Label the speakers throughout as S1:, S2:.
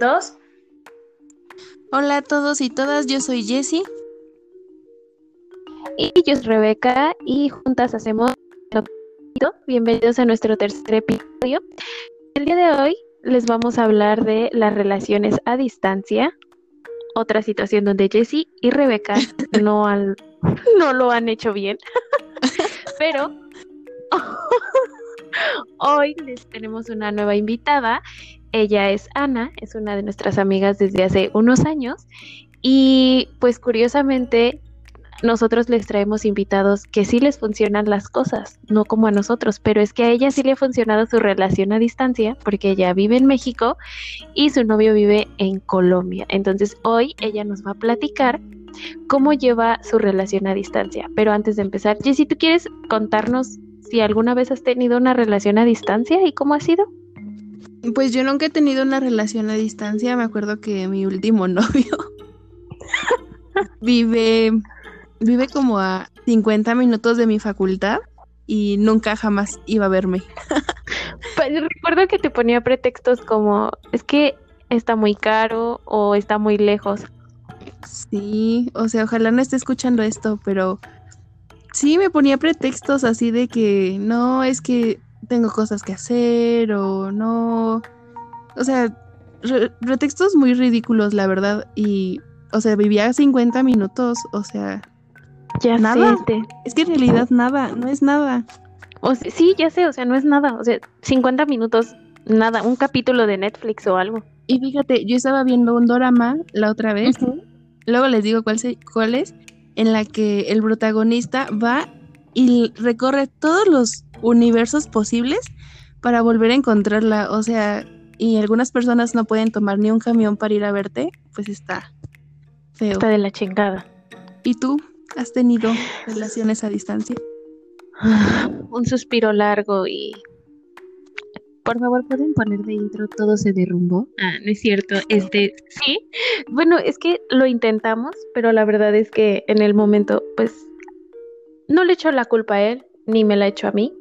S1: dos.
S2: Hola a todos y todas, yo soy Jessie.
S3: Y yo soy Rebeca y juntas hacemos Bienvenidos a nuestro tercer episodio. El día de hoy les vamos a hablar de las relaciones a distancia, otra situación donde Jessie y Rebeca no, no lo han hecho bien, pero hoy les tenemos una nueva invitada. Ella es Ana, es una de nuestras amigas desde hace unos años y pues curiosamente nosotros les traemos invitados que sí les funcionan las cosas, no como a nosotros, pero es que a ella sí le ha funcionado su relación a distancia porque ella vive en México y su novio vive en Colombia. Entonces hoy ella nos va a platicar cómo lleva su relación a distancia. Pero antes de empezar, Jessy, ¿tú quieres contarnos si alguna vez has tenido una relación a distancia y cómo ha sido?
S2: Pues yo nunca he tenido una relación a distancia. Me acuerdo que mi último novio vive vive como a 50 minutos de mi facultad y nunca jamás iba a verme.
S3: Pues, recuerdo que te ponía pretextos como, es que está muy caro o está muy lejos.
S2: Sí, o sea, ojalá no esté escuchando esto, pero sí me ponía pretextos así de que no, es que tengo cosas que hacer o no. O sea, pretextos muy ridículos, la verdad. Y, o sea, vivía 50 minutos, o sea,
S3: ya
S2: nada. Es que en realidad nada, no es nada.
S3: O sí, ya sé, o sea, no es nada. O sea, 50 minutos, nada, un capítulo de Netflix o algo.
S2: Y fíjate, yo estaba viendo un drama la otra vez, luego les digo cuál, cuál es, en la que el protagonista va y recorre todos los universos posibles para volver a encontrarla. O sea, y algunas personas no pueden tomar ni un camión para ir a verte, pues está feo.
S3: Está de la chingada.
S2: ¿Y tú? ¿Has tenido relaciones a distancia?
S3: Un suspiro largo y... Por favor, ¿pueden poner de intro todo se derrumbó? Ah, no es cierto. Este, sí. Bueno, es que lo intentamos, pero la verdad es que en el momento, pues, no le echo la culpa a él, ni me la echo a mí.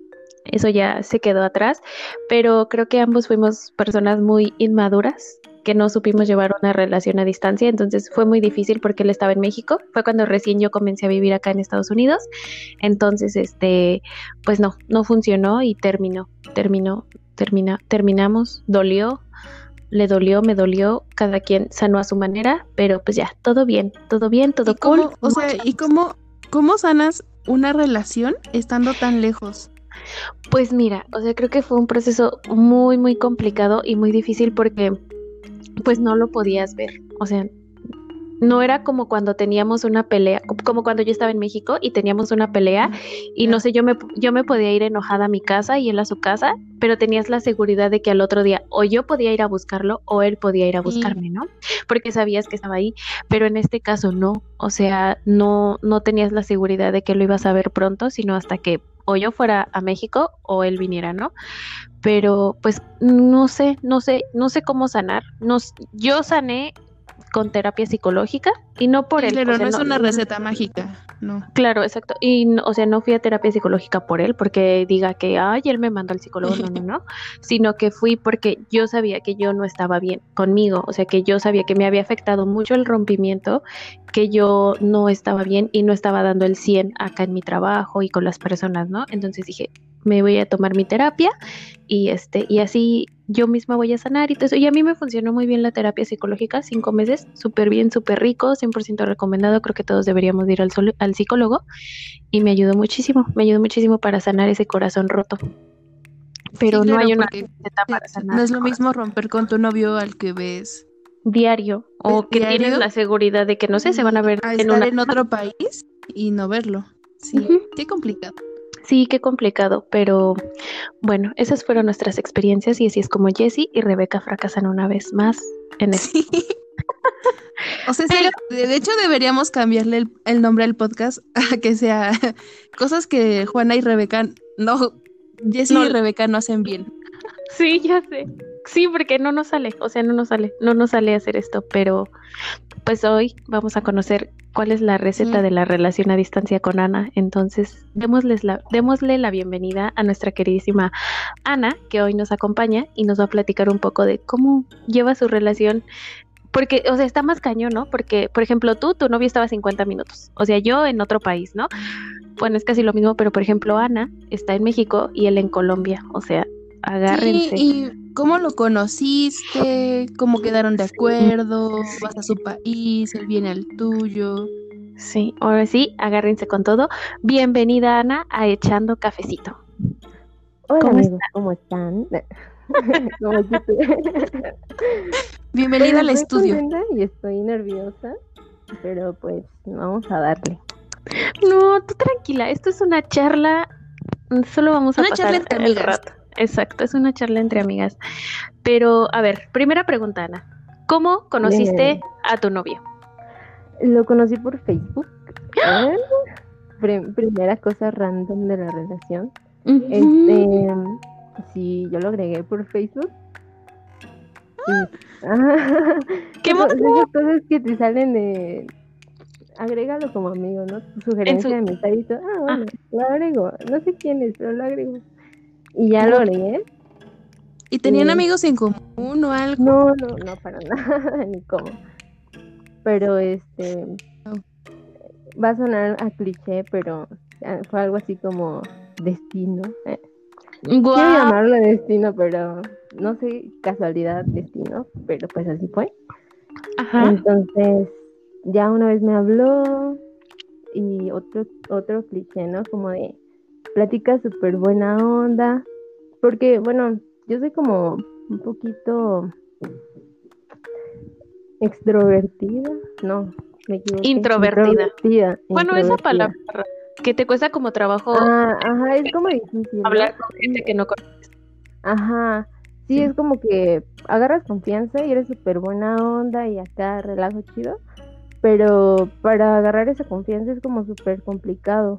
S3: Eso ya se quedó atrás, pero creo que ambos fuimos personas muy inmaduras que no supimos llevar una relación a distancia, entonces fue muy difícil porque él estaba en México, fue cuando recién yo comencé a vivir acá en Estados Unidos, entonces este, pues no, no funcionó y terminó, terminó, termina, terminamos, dolió, le dolió, me dolió, cada quien sanó a su manera, pero pues ya, todo bien, todo bien, todo cool.
S2: o sea, ¿y cómo, cómo sanas una relación estando tan lejos?
S3: Pues mira, o sea, creo que fue un proceso muy, muy complicado y muy difícil porque pues no lo podías ver. O sea, no era como cuando teníamos una pelea, como cuando yo estaba en México y teníamos una pelea y no sé, yo me, yo me podía ir enojada a mi casa y él a su casa, pero tenías la seguridad de que al otro día o yo podía ir a buscarlo o él podía ir a buscarme, ¿no? Porque sabías que estaba ahí, pero en este caso no, o sea, no, no tenías la seguridad de que lo ibas a ver pronto, sino hasta que o yo fuera a México o él viniera, ¿no? Pero pues no sé, no sé, no sé cómo sanar. Nos, yo sané con terapia psicológica y no por él.
S2: Pero no es una receta mágica, no.
S3: Claro, exacto. Y, o sea, no fui a terapia psicológica por él, porque diga que, ay, él me mandó al psicólogo, no, no, no, sino que fui porque yo sabía que yo no estaba bien conmigo, o sea, que yo sabía que me había afectado mucho el rompimiento, que yo no estaba bien y no estaba dando el 100 acá en mi trabajo y con las personas, ¿no? Entonces dije, me voy a tomar mi terapia y este y así yo misma voy a sanar y todo eso. Y a mí me funcionó muy bien la terapia psicológica, cinco meses, súper bien, súper rico, 100% recomendado. Creo que todos deberíamos ir al, al psicólogo y me ayudó muchísimo, me ayudó muchísimo para sanar ese corazón roto. Pero no hay una
S2: receta para sanar. No es lo mismo romper con tu novio al que ves
S3: diario o que tienes la seguridad de que no sé, se van a ver
S2: en, en otro país y no verlo. Sí, qué complicado.
S3: Sí, qué complicado, pero bueno, esas fueron nuestras experiencias y así es como Jessie y Rebeca fracasan una vez más en esto.
S2: O sea, de hecho deberíamos cambiarle el, nombre al podcast a que sea cosas que Juana y Rebeca no, Jessie y Rebeca no hacen bien.
S3: Sí, ya sé. Sí, porque no nos sale, o sea, no nos sale, no nos sale hacer esto, pero pues hoy vamos a conocer cuál es la receta de la relación a distancia con Ana. Entonces, démosles la, démosle la bienvenida a nuestra queridísima Ana, que hoy nos acompaña y nos va a platicar un poco de cómo lleva su relación. Porque, o sea, está más cañón, ¿no? Porque, por ejemplo, tú, tu novio estaba 50 minutos. O sea, yo en otro país, ¿no? Bueno, es casi lo mismo, pero por ejemplo, Ana está en México y él en Colombia. O sea, agárrense.
S2: ¿Y cómo lo conociste? ¿Cómo quedaron de acuerdo? ¿Vas a su país? ¿Él viene al tuyo?
S3: Sí, ahora sí, agárrense con todo. Bienvenida, Ana, a Echando Cafecito.
S1: Hola, ¿Cómo amigos, ¿cómo están?
S2: Bienvenida al estudio.
S1: Y estoy nerviosa, pero pues vamos a darle.
S3: No, tú tranquila, esto es una charla, solo vamos a
S2: una charla entre amigas.
S3: rato. Exacto, es una charla entre amigas. Pero, a ver, primera pregunta, Ana. ¿Cómo conociste a tu novio?
S1: Lo conocí por Facebook. primera cosa random de la relación. Este, sí, yo lo agregué por Facebook.
S3: ¿Qué
S1: cosas que te salen de agrégalo como amigo, ¿no? Tu sugerencia de mensajito. Ah, bueno, lo agrego. No sé quién es, pero lo agrego. Y ya lo agregué.
S2: ¿Y tenían amigos en común o algo?
S1: No, no, no, para nada, ni cómo. Pero este. Va a sonar a cliché, pero fue algo así como destino. Eh. Quiero llamarlo destino, pero no sé, casualidad, destino, pero pues así fue. Ajá. Entonces, ya una vez me habló y otro, otro cliché, ¿no? Como de plática súper buena onda, porque bueno, yo soy como un poquito extrovertida, no, me equivoqué.
S3: Introvertida. Bueno, esa palabra que te cuesta como trabajo.
S1: Ah, ajá, es como difícil.
S3: Hablar con gente que no conoces.
S1: Ajá, sí, es como que agarras confianza y eres súper buena onda y acá relajo chido, pero para agarrar esa confianza es como súper complicado.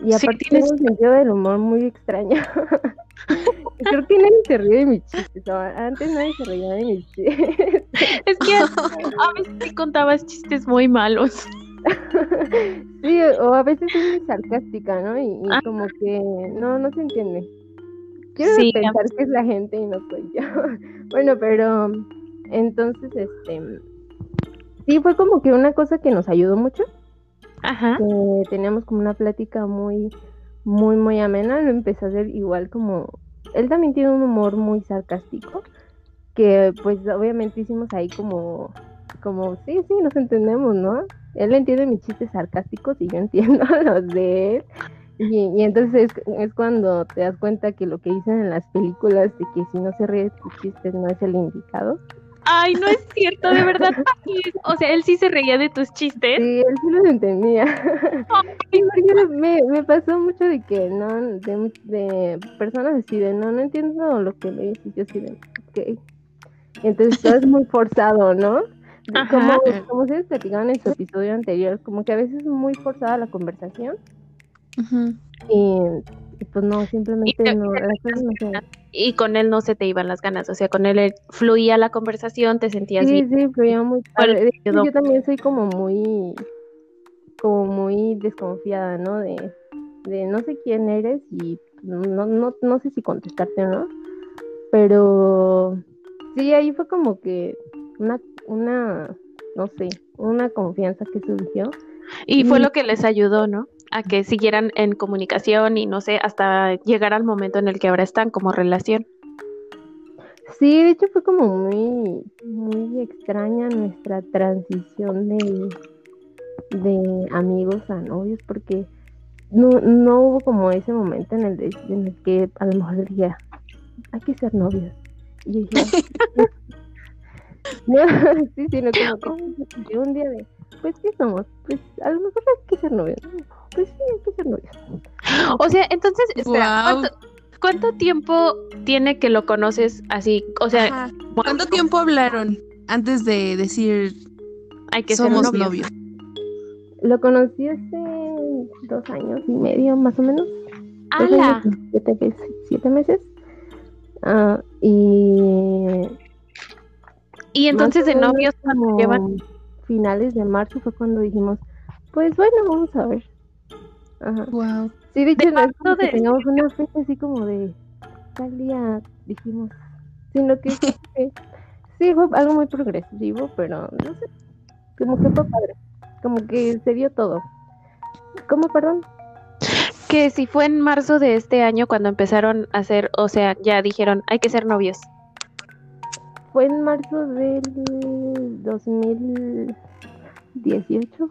S1: Y aparte sí, tienes... un sentido del humor muy extraño. Creo que nadie se ríe de mis chistes. Antes nadie se reía de mis chistes.
S3: es que a veces contabas chistes muy malos.
S1: sí, o a veces es muy sarcástica, ¿no? Y, y ah. como que no, no se entiende. Quiero pensar que es la gente y no soy yo. bueno, pero entonces, este, sí, fue como que una cosa que nos ayudó mucho.
S3: Ajá.
S1: teníamos como una plática muy, muy, muy amena. Lo empecé a hacer igual como. Él también tiene un humor muy sarcástico. Que pues obviamente hicimos ahí como. Como, sí, sí, nos entendemos, ¿no? Él entiende mis chistes sarcásticos y yo entiendo los de él. Y, entonces es, cuando te das cuenta que lo que dicen en las películas de que si no se ríe de tus chistes no es el indicado.
S3: Ay, no es cierto, de verdad. O sea, él sí se reía de tus chistes.
S1: Sí, él sí los entendía. me, me, pasó mucho de que, ¿no? De, de, personas así de, no, no entiendo lo que me dices. Yo así de, ok. Entonces todo es muy forzado, ¿no? Como, como ustedes platicaban en su episodio anterior, como que a veces es muy forzada la conversación. y, pues no, simplemente no,
S3: Y con él no se te iban las ganas, o sea, con él fluía la conversación, te sentías
S1: sí, Sí, fluía muy Yo también soy como muy, como muy desconfiada, ¿no? De, de no sé quién eres y no, no, no sé si contestarte o no. Pero sí, ahí fue como que una, una, no sé, una confianza que surgió.
S3: Y fue lo que les ayudó, ¿no? A que siguieran en comunicación y no sé, hasta llegar al momento en el que ahora están como relación.
S1: Sí, de hecho fue como muy, muy extraña nuestra transición de, de amigos a novios, porque no, no hubo como ese momento en el, en el que a lo mejor diría, hay que ser novios. Y yo dije, sí, sí, no como que un día de, pues, ¿qué somos? Pues, a lo mejor hay que ser novios. Pues sí, hay que ser novios.
S3: O sea, entonces, espera, ¿cuánto, tiempo tiene que lo conoces así? O sea,
S2: ¿cuánto tiempo hablaron antes de decir
S3: hay que somos
S2: ser novios?
S1: Lo conocí hace dos años y medio, más o menos.
S3: ¡Hala!
S1: Siete, meses. Siete meses. Uh, y
S3: y entonces de novios cuando llevan
S1: finales de marzo fue cuando dijimos, pues bueno, vamos a ver. Ajá.
S2: Wow.
S1: Sí, de hecho,
S3: De
S1: no es
S3: marzo
S1: como que
S3: de-
S1: tengamos una fecha así como de tal día dijimos, sino que sí fue algo muy progresivo, pero no sé, como que fue padre, como que se dio todo. ¿Cómo, perdón?
S3: Que si fue en marzo de este año cuando empezaron a hacer, o sea, ya dijeron, hay que ser novios.
S1: Fue en marzo del 2018,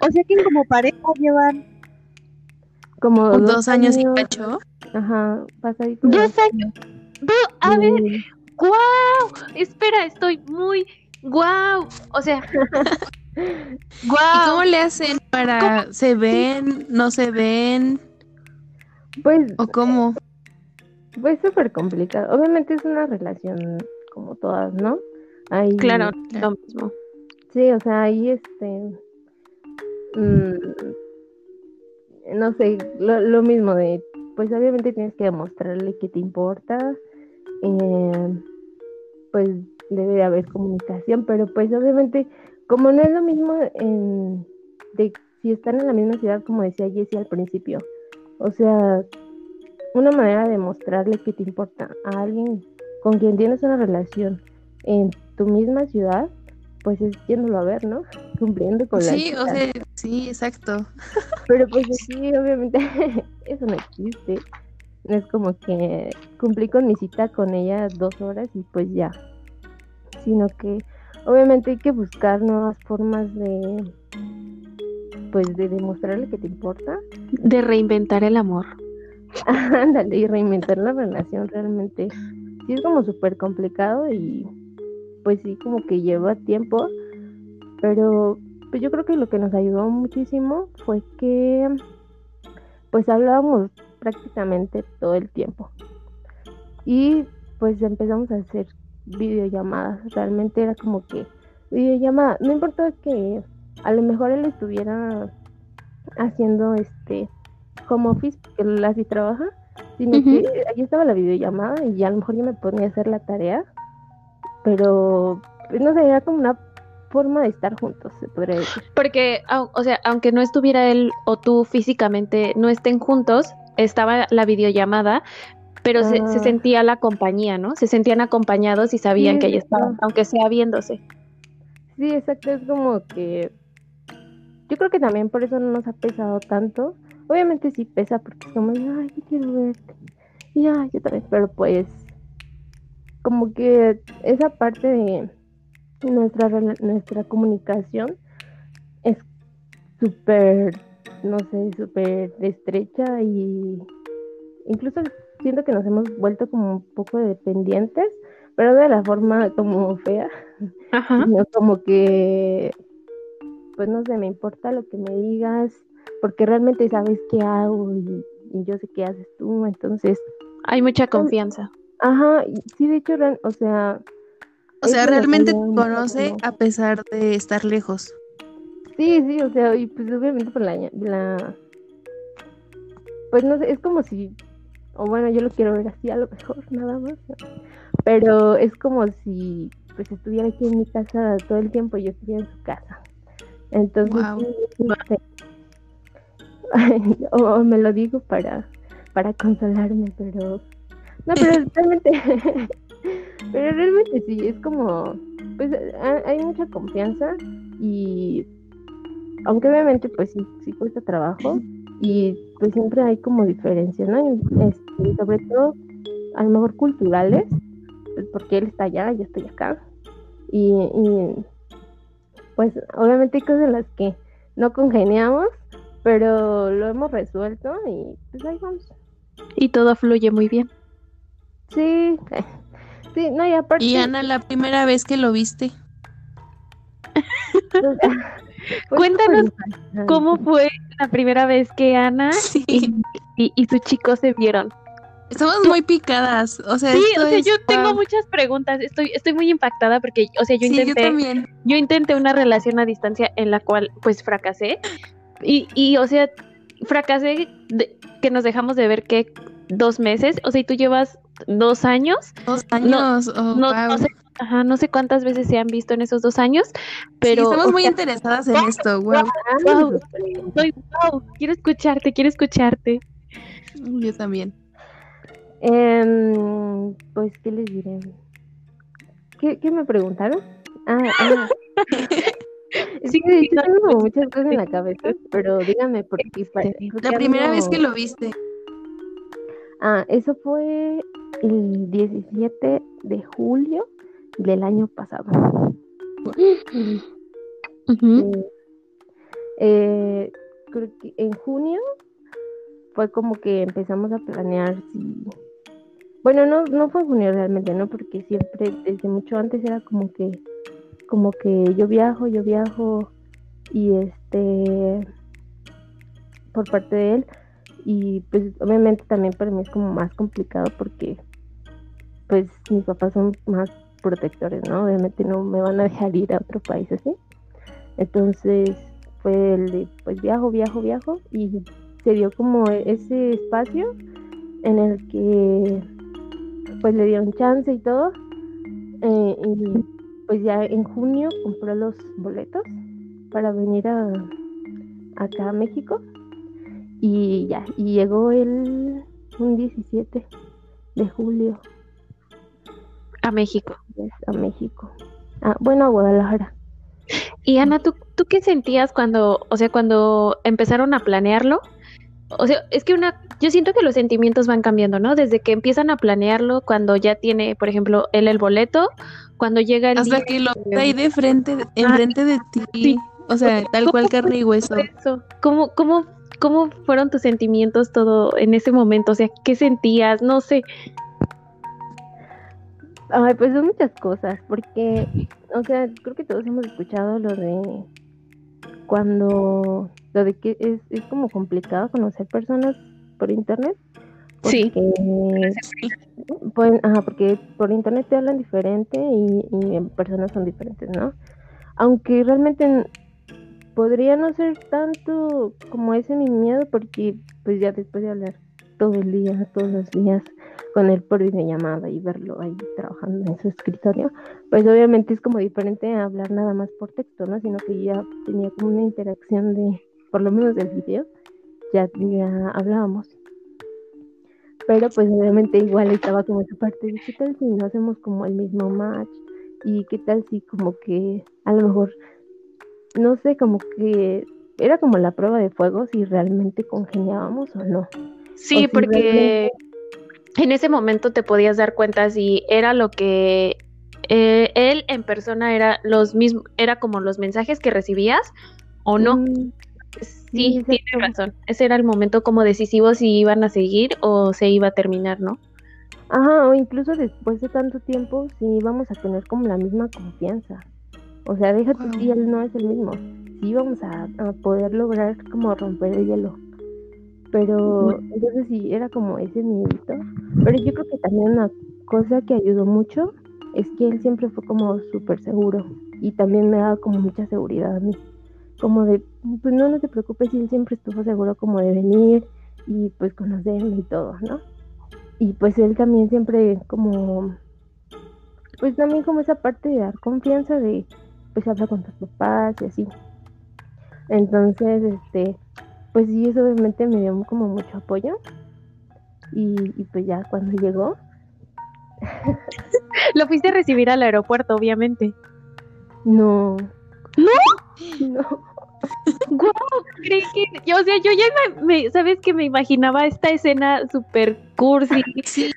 S2: O sea que como pareja llevan
S1: como
S2: dos años y cacho.
S1: Ajá, pasadito.
S3: Dos años. A ver,
S1: Sí.
S3: ¡Guau! Espera, estoy muy guau. O sea,
S2: ¿Y
S3: guau.
S2: cómo le hacen para se ven, no se ven
S1: Pues
S2: o cómo?
S1: Fue súper complicado. Obviamente es una relación como todas, ¿no? Ahí,
S3: Claro,
S2: Claro.
S3: lo mismo.
S1: Sí, o sea, ahí este. mm, no sé, lo, lo mismo de. Pues obviamente tienes que demostrarle que te importa. eh, pues debe de haber comunicación, pero pues obviamente, como no es lo mismo en, de si están en la misma ciudad, como decía Jessie al principio. O sea, una manera de mostrarle que te importa a alguien con quien tienes una relación en tu misma ciudad, pues es yéndolo a ver, ¿no? Cumpliendo con la
S2: Sí, o sea, sí, exacto.
S1: Pero pues sí, obviamente eso no existe. No es como que cumplí con mi cita con ella dos horas y pues ya. Sino que obviamente hay que buscar nuevas formas de pues de demostrarle que te importa.
S3: De reinventar el amor.
S1: Ándale, y reinventar la relación realmente. Sí es como súper complicado y pues sí como que lleva tiempo. Pero pues yo creo que lo que nos ayudó muchísimo fue que pues hablábamos prácticamente todo el tiempo. Y pues empezamos a hacer videollamadas. Realmente era como que videollamada. No importa que a lo mejor él estuviera haciendo este home office, porque él así trabaja, sino que ahí estaba la videollamada y ya a lo mejor yo me ponía a hacer la tarea. Pero pues, no sé, era como una forma de estar juntos, se podría decir.
S3: Porque, o sea, aunque no estuviera él o tú físicamente, no estén juntos, estaba la videollamada, pero se, se
S1: Ah.
S3: sentía la compañía, ¿no? Se sentían acompañados y sabían
S1: Sí,
S3: que ahí estaban, aunque sea viéndose.
S1: Sí, exacto, es como que yo creo que también por eso no nos ha pesado tanto. Obviamente sí pesa porque es como, ay, yo quiero verte. Y ay, yo también, pero pues como que esa parte de nuestra nuestra comunicación es súper, no sé, súper estrecha y incluso siento que nos hemos vuelto como un poco dependientes, pero de la forma como fea
S3: Ajá.
S1: sino como que, pues no sé, me importa lo que me digas, porque realmente sabes qué hago y, y yo sé qué haces tú, entonces,
S3: Hay mucha confianza.
S1: ajá, sí, de hecho, o sea,
S2: O sea, realmente te conoce a pesar de estar lejos.
S1: Sí, sí, o sea, y pues obviamente por la, la, pues no sé, es como si, o bueno, yo lo quiero ver así a lo mejor, nada más, ¿no? pero es como si pues estuviera aquí en mi casa todo el tiempo y yo estuviera en su casa. Entonces, sí, sí, sí. o, o me lo digo para, para consolarme, pero no, pero realmente, pero realmente sí, es como, pues ha- hay mucha confianza y aunque obviamente pues sí, sí cuesta trabajo y pues siempre hay como diferencias, ¿no? Y, este, sobre todo a lo mejor culturales, pues porque él está allá, yo estoy acá y, y, pues obviamente hay cosas en las que no congeniamos, pero lo hemos resuelto y pues ahí vamos.
S3: Y todo fluye muy bien.
S1: Sí, sí, no, y aparte...
S2: Y Ana, la primera vez que lo viste.
S1: pues,
S3: Cuéntanos
S1: impactante.
S3: ¿Cómo fue la primera vez que Ana
S2: Sí.
S3: y, y, y su chico se vieron?
S2: Estamos muy picadas. O sea,
S3: Sí, o sea,
S2: es-
S3: yo tengo muchas preguntas. Estoy, estoy muy impactada porque, o sea, yo
S2: Sí, yo
S3: intenté,
S2: también.
S3: yo intenté una relación a distancia en la cual, pues, fracasé. Y, y o sea, fracasé de- que nos dejamos de ver que dos meses. O sea, y tú llevas dos años.
S2: Dos años. oh,
S3: No,
S2: wow.
S3: no se Ajá, no sé cuántas veces se han visto en esos dos años, pero...
S2: Sí, estamos muy interesadas en esto, wow.
S3: Wow, soy- wow, quiero escucharte, quiero escucharte.
S2: Yo también.
S1: Em, pues, ¿qué les diré? ¿Qué, qué me preguntaron? Ah, ah.
S3: Sí,
S1: Sí,
S3: no,
S1: tengo como muchas cosas en la cabeza, pero díganme porque pa- creo
S2: La primera vez que lo viste.
S1: Ah, eso fue el 17 de julio del año pasado. Eh, eh, creo que en junio fue como que empezamos a planear si... Bueno, no, no fue en junio realmente, ¿no? Porque siempre, desde mucho antes era como que, como que yo viajo, yo viajo y este, por parte de él. Y pues obviamente también para mí es como más complicado porque pues mis papás son más protectores, ¿no? Obviamente no me van a dejar ir a otro país así. Entonces fue el de, pues viajo, viajo, viajo y se dio como ese espacio en el que pues le dieron chance y todo. eh, y pues ya en junio compró los boletos para venir a acá a México y ya, y llegó el un 17 de julio
S3: A México.
S1: a México. Ah, bueno, a Guadalajara.
S3: Y Ana, ¿tú, ¿tú qué sentías cuando, o sea, cuando empezaron a planearlo? O sea, es que una, yo siento que los sentimientos van cambiando, ¿no? Desde que empiezan a planearlo, cuando ya tiene, por ejemplo, él el boleto, cuando llega el
S2: Hasta
S3: día
S2: que lo ahí de frente, enfrente de ti.
S3: sí.
S2: O sea, tal cual carne y hueso.
S3: eso, ¿cómo, cómo, cómo fueron tus sentimientos todo en ese momento? O sea, ¿qué sentías? No sé.
S1: Ay, pues son muchas cosas, porque, o sea, creo que todos hemos escuchado lo de cuando, lo de que es, es como complicado conocer personas por internet.
S3: Sí.
S1: Porque, pues, ajá, porque por internet te hablan diferente y, y personas son diferentes, ¿no? Aunque realmente podría no ser tanto como ese mi miedo, porque pues ya después de hablar todo el día, todos los días con él por videollamada y verlo ahí trabajando en su escritorio, pues obviamente es como diferente a hablar nada más por texto, ¿no? Sino que ya tenía como una interacción de, por lo menos del video, ya, ya hablábamos. Pero pues obviamente igual estaba como esa parte de qué tal si no hacemos como el mismo match y qué tal si como que a lo mejor, no sé, como que era como la prueba de fuego si realmente congeniábamos o no.
S3: Sí,
S1: O si
S3: porque en ese momento te podías dar cuenta si era lo que eh, él en persona era los mismos, era como los mensajes que recibías o no.
S1: Mm,
S3: Sí,
S1: exacto.
S3: razón. Ese era el momento como decisivo si iban a seguir o se iba a terminar, ¿no?
S1: Ajá, o incluso después de tanto tiempo, sí vamos a tener como la misma confianza. O sea, déjate
S2: Wow.
S1: si él no es el mismo. Sí vamos a, a poder lograr como romper el hielo. Pero entonces sí, era como ese miedito. Pero yo creo que también una cosa que ayudó mucho es que él siempre fue como súper seguro. Y también me daba como mucha seguridad a mí. Como de, pues no, no te preocupes, y él siempre estuvo seguro como de venir y pues conocerme y todo, ¿no? Y pues él también siempre como, pues también como esa parte de dar confianza de, pues habla con tus papás y así. Entonces, este, pues sí, eso obviamente me dio como mucho apoyo. Y, y pues ya cuando llegó,
S3: Lo fuiste a recibir al aeropuerto, obviamente.
S1: no.
S3: ¿No?
S1: No.
S3: Guau, creí que, yo, o sea, yo ya me, me- sabes que me imaginaba esta escena super cursi,
S2: Sí,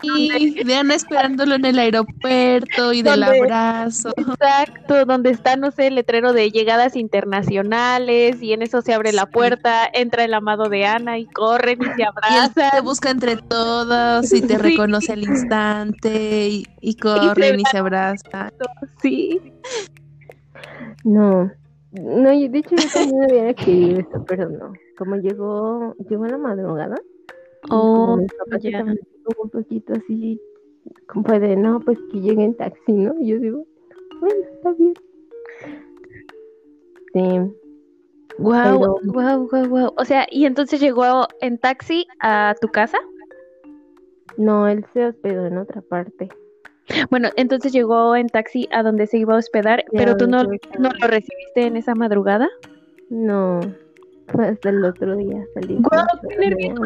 S2: de Ana esperándolo en el aeropuerto y del
S3: ¿Dónde?
S2: abrazo.
S3: exacto, donde está, no sé, el letrero de llegadas internacionales y en eso se abre la puerta, entra el amado de Ana y corren y se
S2: Y él
S3: abrazan.
S2: te busca entre todos y te
S3: Sí.
S2: reconoce al instante y, y corren y se abrazan.
S3: Sí,
S1: No, no, de hecho yo también hubiera querido esto, pero no. Como llegó, llegó en la madrugada,
S3: Oh,
S1: un poquito así, como de, no, pues que llegue en taxi, ¿no? Y yo digo, bueno, está bien. Sí,
S3: Wow,
S1: Pero-
S3: wow, wow, wow. O sea, y entonces llegó en taxi a tu casa.
S1: no, él se hospedó en otra parte.
S3: Bueno, entonces llegó en taxi a donde se iba a hospedar,
S1: Ya,
S3: pero tú no, no lo recibiste en esa madrugada.
S1: No, fue hasta el otro día salí.
S3: Qué nerviosa.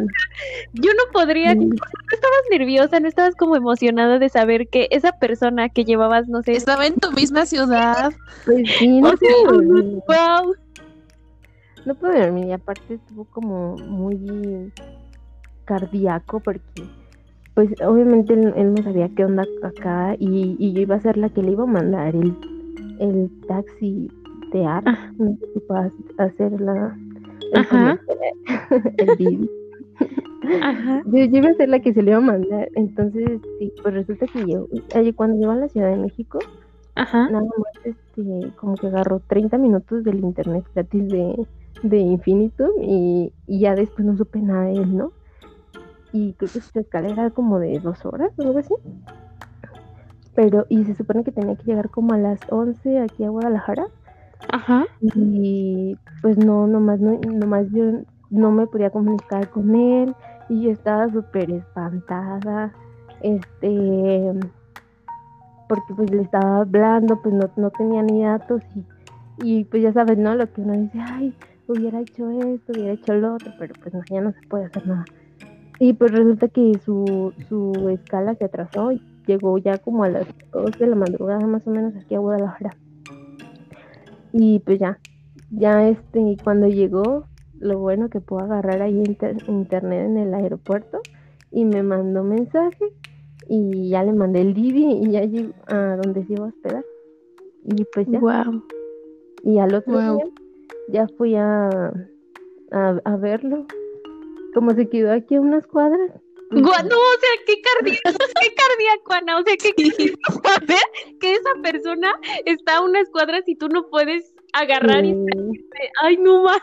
S3: Yo no podría,
S1: Sí.
S3: no estabas nerviosa, no estabas como emocionada de saber que esa persona que llevabas, no sé,
S2: Estaba en tu misma ciudad.
S1: Pues sí, no
S3: O sea,
S1: pude dormir.
S3: wow,
S1: No pude dormir y aparte estuvo como muy cardíaco porque pues obviamente él, él no sabía qué onda acá y, y yo iba a ser la que le iba a mandar el, el taxi de AR.
S3: Ah.
S1: Si puedas hacer la el,
S3: Ajá.
S1: el
S3: ajá,
S1: Yo, yo iba a ser la que se le iba a mandar, entonces sí, pues resulta que yo, cuando llegó a la Ciudad de México,
S3: ajá,
S1: nada más este, como que agarró 30 minutos del internet gratis de, de Infinitum y, y ya después no supe nada de él, ¿no? Y creo que su escala era como de dos horas o algo así. Pero, y se supone que tenía que llegar como a las 11 aquí a Guadalajara.
S3: ajá,
S1: Y pues no, nomás, no, nomás yo no me podía comunicar con él y yo estaba súper espantada, este, porque pues le estaba hablando, pues no, no tenía ni datos y, y pues ya sabes, ¿no? Lo que uno dice, ay, hubiera hecho esto, hubiera hecho lo otro, pero pues no, ya no se puede hacer nada. Y pues resulta que su, su escala se atrasó y llegó ya como a las 2 de la madrugada más o menos aquí a Guadalajara. Y pues ya, ya este, cuando llegó, lo bueno que puedo agarrar ahí inter- internet en el aeropuerto y me mandó mensaje y ya le mandé el Didi y ya llegó a donde se iba a hospedar. Y pues ya,
S3: wow,
S1: y al otro día ya fui a, a, a verlo. Como se quedó aquí a unas cuadras.
S3: no, o sea, qué cardíaco, qué cardíaco, Ana, o sea, que saber que esa persona está a unas cuadras y tú no puedes agarrar y
S1: sí,
S3: ay, no más.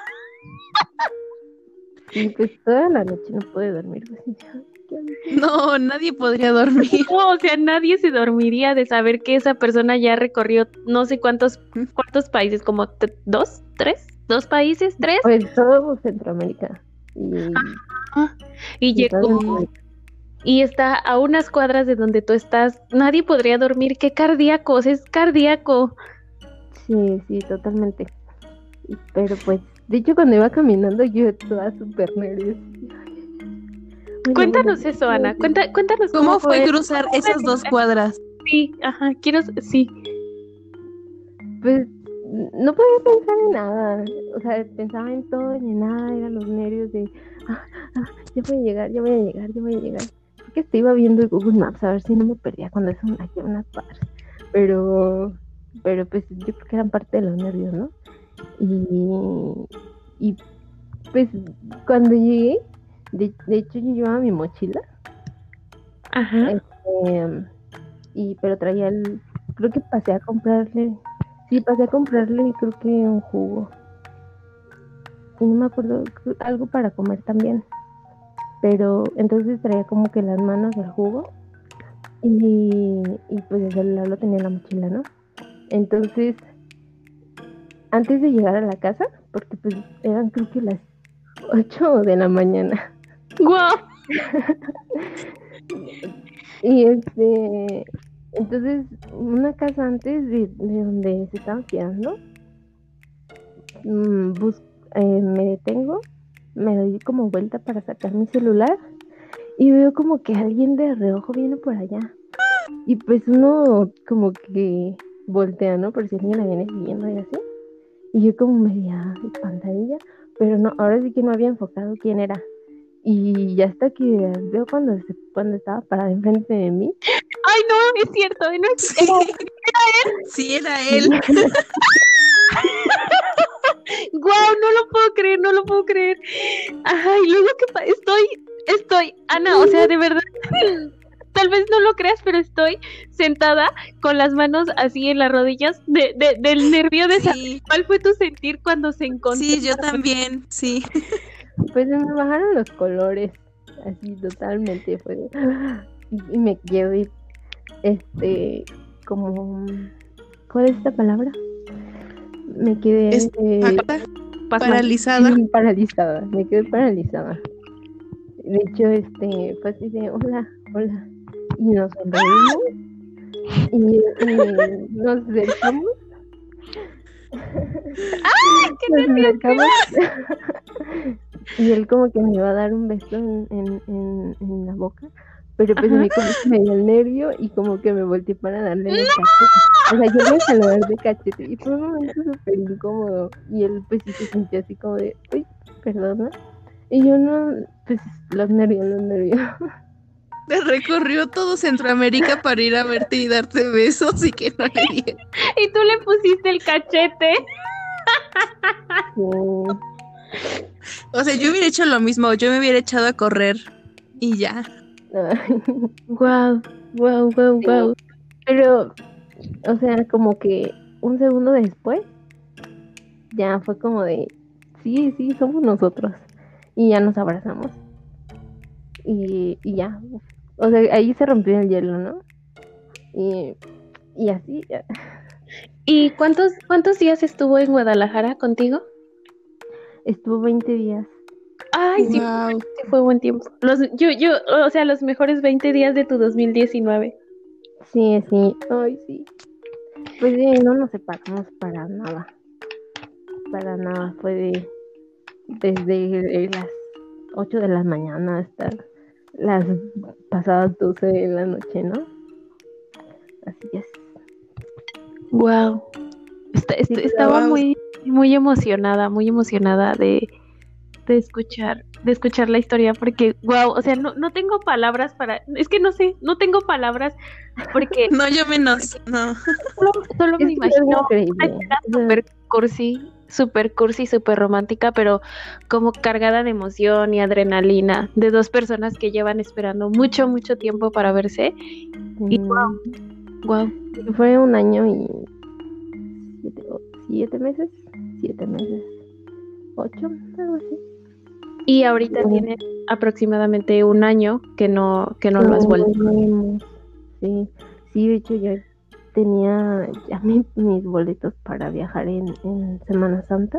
S1: y pues toda la noche no pude dormir. pues.
S2: No, nadie podría dormir.
S3: No, o sea, nadie se dormiría de saber que esa persona ya recorrió no sé cuántos cuántos países, como dos, tres, dos países, tres,
S1: Pues todo Centroamérica. Y,
S3: y
S1: y
S3: llegó y está a unas cuadras de donde tú estás. Nadie podría dormir. Qué cardíaco, es cardíaco.
S1: Sí, sí, totalmente. Pero pues, de hecho, cuando iba caminando, yo toda súper nerviosa. Bueno,
S3: Cuéntanos
S1: bueno,
S3: eso, Ana. Cuenta, cuéntanos cómo,
S2: ¿Cómo fue cruzar esas dos cuadras?
S3: Sí, ajá, quiero, sí.
S1: Pues no podía pensar en nada. O sea, pensaba en todo y en nada. Eran los nervios de, ah, ah, ya voy a llegar, ya voy a llegar, ya voy a llegar. Que te iba viendo el Google Maps a ver si no me perdía cuando es un- aquí a unas. Pero, pero pues yo creo que eran parte de los nervios, ¿no? Y, y pues cuando llegué, de, de hecho yo llevaba mi mochila.
S3: Ajá.
S1: Em, y pero traía el creo que pasé a comprarle sí pasé a comprarle creo que un jugo. Y no me acuerdo algo para comer también. Pero entonces traía como que las manos del jugo. Y, y pues el celular lo tenía en la mochila no entonces antes de llegar a la casa porque pues eran creo que las 8 de la mañana.
S3: Guau.
S1: Y este, entonces, una casa antes de, de donde se estaban quedando, mm, eh, me detengo, me doy como vuelta para sacar mi celular y veo como que alguien de reojo viene por allá. Y pues uno como que voltea, ¿no? Por si alguien la viene siguiendo y así. Y yo como media espantadilla, pero no, ahora sí que no había enfocado quién era. Y ya hasta que veo cuando, se- cuando estaba parada enfrente de mí,
S3: Ay, no, es cierto. No es,
S2: Sí, sí era él.
S3: Guau, no lo puedo creer, no lo puedo creer. Ay, luego que pa- estoy, estoy, Ana, o sea, de verdad, tal vez no lo creas, pero estoy sentada con las manos así en las rodillas de, de- del nervio de saber
S2: Sí,
S3: cuál fue tu sentir cuando se encontró.
S2: sí, yo también, sí.
S1: pues me bajaron los colores, así totalmente, fue y me quedé, este, como, ¿cuál es esta palabra? Me quedé
S2: Es-
S3: Pasma.
S2: Paralizada.
S1: Sí, paralizada, me quedé paralizada. De hecho, este, fue así de, hola, hola. Y nos sonreímos. y, y nos acercamos.
S3: ¡Ay, qué
S1: Nos
S3: nervios!
S1: acercamos. y él como que me iba a dar un beso en, en, en, en la boca. Pero pues a mí como que me dio el nervio y como que me volteé para darle el cachete. O sea, yo me saludar de cachete y fue un momento súper incómodo. Y él pues sí se sintió así como de, uy, perdona. Y yo no, pues los nervios, los nervios.
S2: Te recorrió todo Centroamérica para ir a verte y darte besos y que no le dieron.
S3: Y tú le pusiste el cachete.
S1: Sí.
S2: O sea, yo hubiera hecho lo mismo, yo me hubiera echado a correr y ya.
S3: Wow, wow, wow, wow.
S1: Pero, o sea, como que un segundo después, ya fue como de, sí, sí, somos nosotros. Y ya nos abrazamos. Y, y ya. O sea, ahí se rompió el hielo, ¿no? Y, y así. ya.
S3: ¿Y cuántos, cuántos días estuvo en Guadalajara contigo?
S1: Estuvo 20 días.
S3: Ay, sí,
S2: Wow.
S3: sí fue buen tiempo. Los, yo, yo, o sea, los mejores 20 días de tu 2019.
S1: Sí, sí. Ay, sí. Pues sí, no nos separamos para nada. Para nada. Fue de, desde las 8 de la mañana hasta las pasadas 12 de la noche, ¿no? Así es.
S3: Wow. Esta- est-
S1: Sí, pero
S3: estaba
S2: wow.
S3: muy, muy emocionada, muy emocionada de, de escuchar, de escuchar la historia, porque, wow, o sea, no, no tengo palabras para, es que no sé, no tengo palabras, porque
S2: No, yo menos, no.
S3: solo, solo me imagino súper cursi, súper cursi, súper romántica, pero como cargada de emoción y adrenalina, de dos personas que llevan esperando mucho, mucho tiempo para verse. y
S1: mm,
S3: wow. Wow.
S1: Fue un año y siete, siete meses. Siete meses. Ocho, algo así.
S3: Y ahorita
S1: Ujú.
S3: tiene aproximadamente un año que no, que no lo has vuelto.
S1: Sí, sí, de hecho ya tenía ya mi- mis boletos para viajar en, en Semana Santa.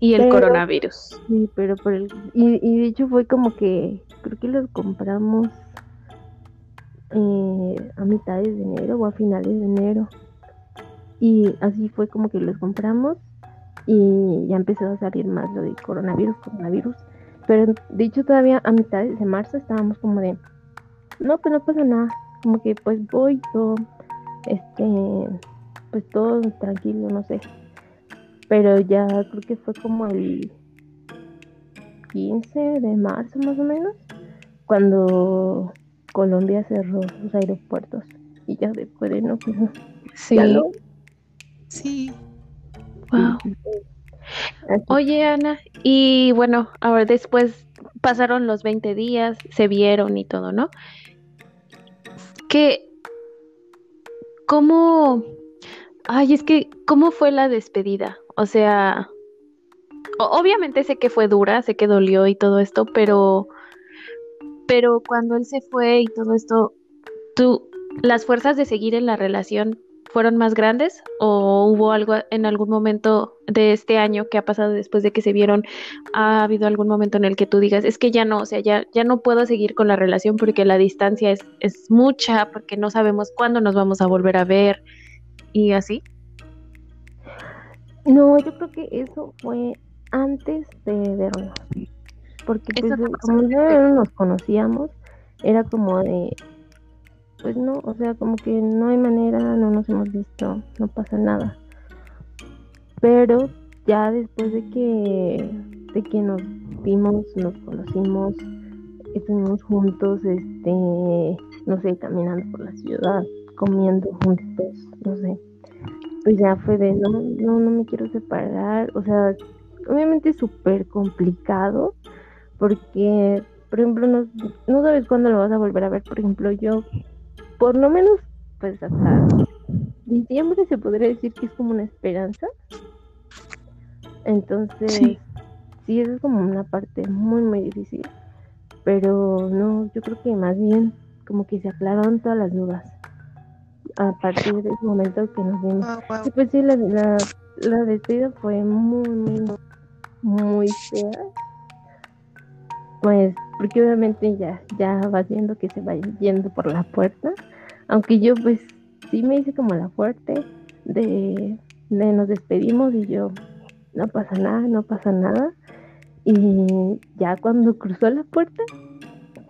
S3: Y el
S1: Pero-
S3: coronavirus.
S1: Sí, pero por el... Y, y de hecho fue como que creo que los compramos eh, a mitades de enero o a finales de enero. Y así fue como que los compramos y ya empezó a salir más lo del coronavirus, coronavirus. Pero de hecho todavía a mitades de marzo estábamos como de, no, pues no pasa nada. Como que pues voy, todo, este, pues todo tranquilo, no sé. Pero ya creo que fue como el 15 de marzo más o menos, cuando Colombia cerró sus aeropuertos. Y ya después de no, pues.
S3: Sí.
S1: ya no.
S2: Sí.
S3: Wow. Oye, Ana, y bueno, ahora después pasaron los 20 días, se vieron y todo, ¿no? ¿Qué? ¿Cómo? Ay, es que, ¿cómo fue la despedida? O sea, obviamente sé que fue dura, sé que dolió y todo esto, pero, pero cuando él se fue y todo esto, ¿tú, las fuerzas de seguir en la relación fueron más grandes o hubo algo en algún momento de este año que ha pasado después de que se vieron ha habido algún momento en el que tú digas es que ya no, o sea, ya ya no puedo seguir con la relación porque la distancia es es mucha, porque no sabemos cuándo nos vamos a volver a ver y así?
S1: No, yo creo que eso fue antes de vernos. Porque pues, como ya no nos conocíamos, era como de, pues no, o sea, como que no hay manera, no nos hemos visto, no pasa nada. Pero ya después de que, de que nos vimos, nos conocimos, estuvimos juntos, este, no sé, caminando por la ciudad, comiendo juntos, no sé pues ya fue de no, no, no me quiero separar, o sea, obviamente es súper complicado porque, por ejemplo, no, no sabes cuándo lo vas a volver a ver, por ejemplo, yo, por lo menos, pues hasta diciembre se podría decir que es como una esperanza, entonces,
S3: Sí.
S1: es como una parte muy, muy difícil, pero no, yo creo que más bien como que se aclararon todas las dudas a partir de ese momento que nos vimos.
S2: Wow.
S1: Sí, pues sí, la, la, la despedida fue muy, muy, muy fea. Pues, porque obviamente ya, ya vas viendo que se va yendo por la puerta. Aunque yo pues sí me hice como la fuerte de, de nos despedimos y yo no pasa nada, no pasa nada. Y ya cuando cruzó la puerta,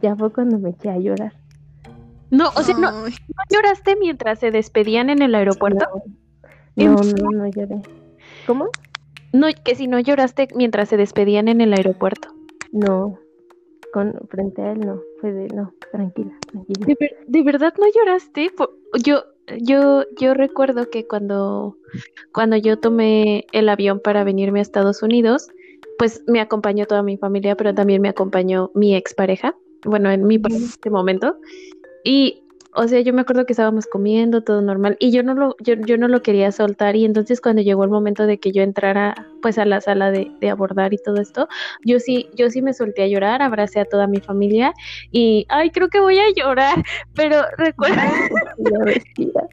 S1: ya fue cuando me eché a llorar.
S3: No, o sea, no, ¿no lloraste mientras se despedían en el aeropuerto?
S1: No, no, no, lloré. ¿Cómo?
S3: No, que si no lloraste mientras se despedían en el aeropuerto.
S1: No, con frente a él no, fue de no, tranquila, tranquila.
S3: ¿De, verdad no lloraste? Yo, yo, yo recuerdo que cuando, cuando yo tomé el avión para venirme a Estados Unidos, pues me acompañó toda mi familia, pero también me acompañó mi expareja, bueno, en mi este momento. Y o sea, yo me acuerdo que estábamos comiendo, todo normal, y yo no lo, yo, yo no lo quería soltar, y entonces cuando llegó el momento de que yo entrara pues a la sala de, de, abordar y todo esto, yo sí, yo sí me solté a llorar, abracé a toda mi familia, y ay, creo que voy a llorar, pero recuerdo,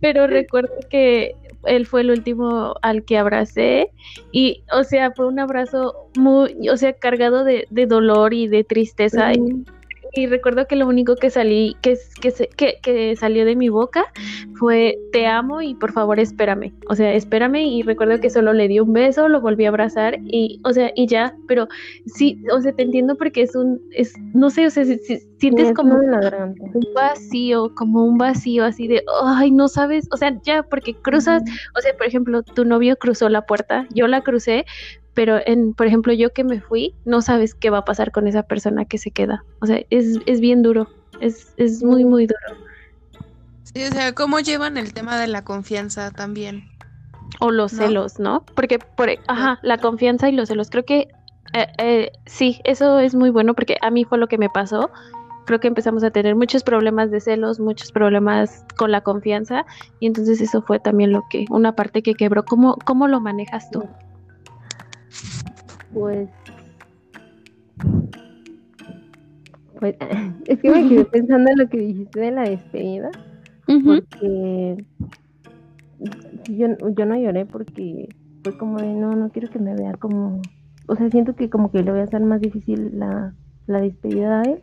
S3: pero recuerdo que él fue el último al que abracé y o sea fue un abrazo muy o sea cargado de, de dolor y de tristeza y recuerdo que lo único que salí, que, que, que, salió de mi boca fue te amo y por favor espérame. O sea, espérame y recuerdo que solo le di un beso, lo volví a abrazar y, o sea, y ya, pero sí, o sea, te entiendo porque es un, es, no sé, o sea, si, sientes como un vacío, como un vacío así de, ay, no sabes, o sea, ya, porque cruzas, o sea, por ejemplo, tu novio cruzó la puerta, yo la crucé, pero en, por ejemplo, yo que me fui, no sabes qué va a pasar con esa persona que se queda. O sea, es, es bien duro, es, es muy, muy duro.
S2: Sí, o sea, ¿cómo llevan el tema de la confianza también?
S3: O los celos, ¿no? Porque, por, ajá, la confianza y los celos, creo que eh, eh, sí, eso es muy bueno porque a mí fue lo que me pasó. Creo que empezamos a tener muchos problemas de celos, muchos problemas con la confianza y entonces eso fue también lo que, una parte que quebró. ¿Cómo, cómo lo manejas tú?
S1: Pues, pues es que me quedé pensando en lo que dijiste de la despedida, porque yo, yo no lloré porque fue como de no, no quiero que me vea como, o sea, siento que como que le voy a hacer más difícil la, la despedida a él.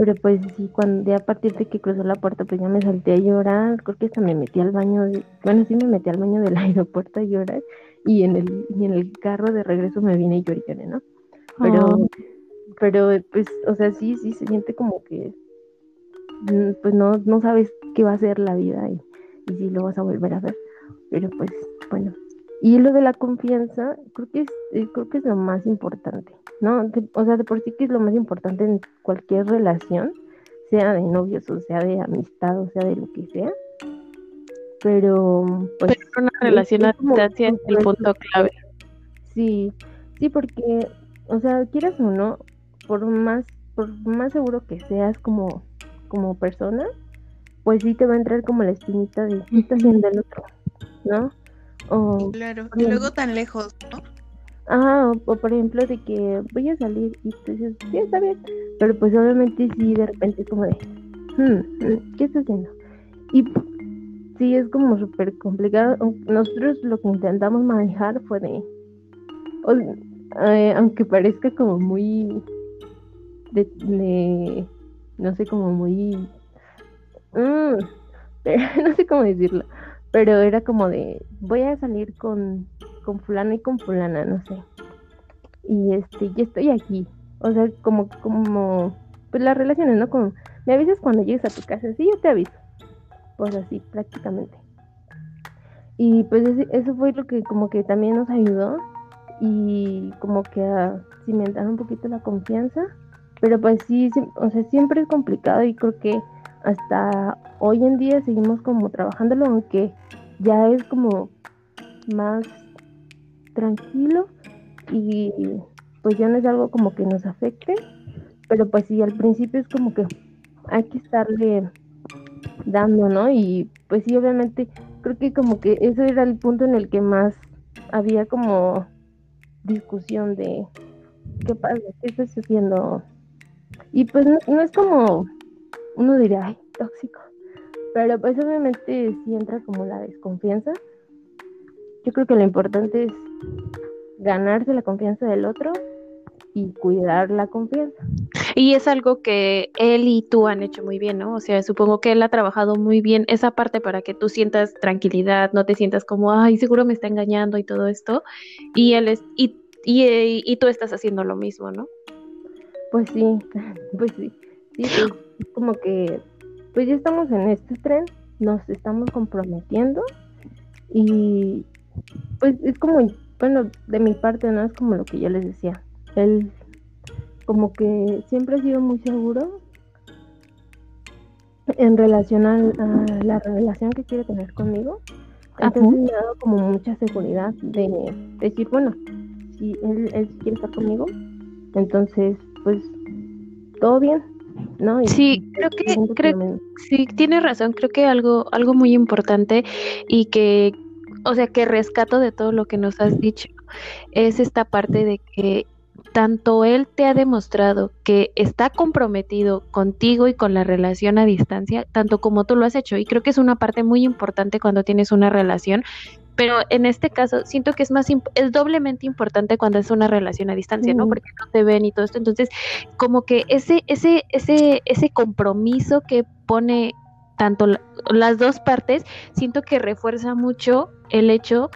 S1: Pero pues sí, cuando ya a partir de que cruzó la puerta, pues ya me salté a llorar, creo que hasta me metí al baño, bueno, sí me metí al baño del aeropuerto a llorar y en el, y en el carro de regreso me vine y lloré, ¿no? Pero, oh. pero pues, o sea, sí, sí se siente como que, mm, pues no, no sabes qué va a ser la vida y, y si lo vas a volver a ver. Pero pues, bueno. Y lo de la confianza, creo que es, eh, creo que es lo más importante, ¿no? o sea, de por sí que es lo más importante en cualquier relación, sea de novios o sea de amistad o sea de lo que sea pero pues
S3: una relación a distancia es el punto clave.
S1: Sí, sí, porque, o sea, quieras o no, por más, por más seguro que seas como, como persona, pues sí te va a entrar como la espinita de qué está haciendo el otro, ¿no?
S2: O, claro, y luego tan lejos, ¿no?
S1: Ah, o, por ejemplo de que voy a salir y tú dices, sí, está bien, pero pues obviamente sí de repente como de, hmm, ¿qué estás haciendo? Y sí es como súper complicado. Nosotros lo que intentamos manejar fue de, eh, aunque parezca como muy, de, no sé, como muy, mm, no sé cómo decirlo, pero era como de, voy a salir con, con fulano y con fulana, no sé. Y este, ya estoy aquí. O sea, como, como, pues las relaciones, ¿no? Como, me avisas cuando llegues a tu casa, sí, yo te aviso pues así prácticamente. Y pues eso fue lo que como que también nos ayudó y como que a cimentar un poquito la confianza. Pero pues sí, o sea, siempre es complicado y creo que hasta hoy en día seguimos como trabajándolo, aunque ya es como más tranquilo y pues ya no es algo como que nos afecte, pero pues sí, al principio es como que hay que estarle dando, ¿no? Y pues sí, obviamente, creo que como que ese era el punto en el que más había como discusión de qué pasa, qué estás haciendo. Y pues no, es como, uno diría, ay, tóxico, pero pues obviamente sí entra como la desconfianza. Yo creo que lo importante es ganarse la confianza del otro y cuidar la confianza.
S3: Y es algo que él y tú han hecho muy bien, ¿no? O sea, supongo que él ha trabajado muy bien esa parte para que tú sientas tranquilidad, no te sientas como, ay, seguro me está engañando y todo esto. Y él es, y, y, y tú estás haciendo lo mismo, ¿no?
S1: Pues sí, pues sí. Sí, pues, es como que, pues ya estamos en este tren, nos estamos comprometiendo y pues es como, bueno, de mi parte, ¿no? Es como lo que yo les decía. Él como que siempre ha sido muy seguro en relación a, la relación que quiere tener conmigo. Entonces me ha dado como mucha seguridad de, decir, bueno, si él, él quiere estar conmigo, entonces pues todo bien, ¿no?
S3: sí, creo que, creo, sí, tienes razón, creo que algo, algo muy importante y que, o sea, que rescato de todo lo que nos has dicho es esta parte de que tanto él te ha demostrado que está comprometido contigo y con la relación a distancia, tanto como tú lo has hecho. Y creo que es una parte muy importante cuando tienes una relación, pero en este caso siento que es más es doblemente importante cuando es una relación a distancia, ¿no? Porque no te ven y todo esto. Entonces, como que ese ese ese ese compromiso que pone tanto las dos partes, siento que refuerza mucho el hecho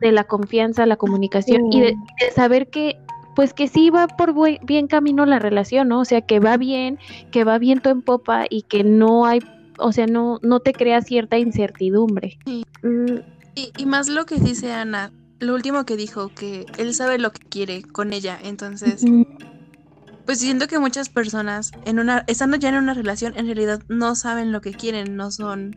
S3: de la confianza, la comunicación y de, saber que pues que sí va por bien camino la relación, ¿no? O sea, que va bien, que va viento en popa y que no hay, o sea, no, no te crea cierta incertidumbre.
S2: Mm, y, más lo que dice Ana, lo último que dijo, que él sabe lo que quiere con ella, entonces, pues siento que muchas personas, en una, estando ya en una relación, en realidad no saben lo que quieren, no son,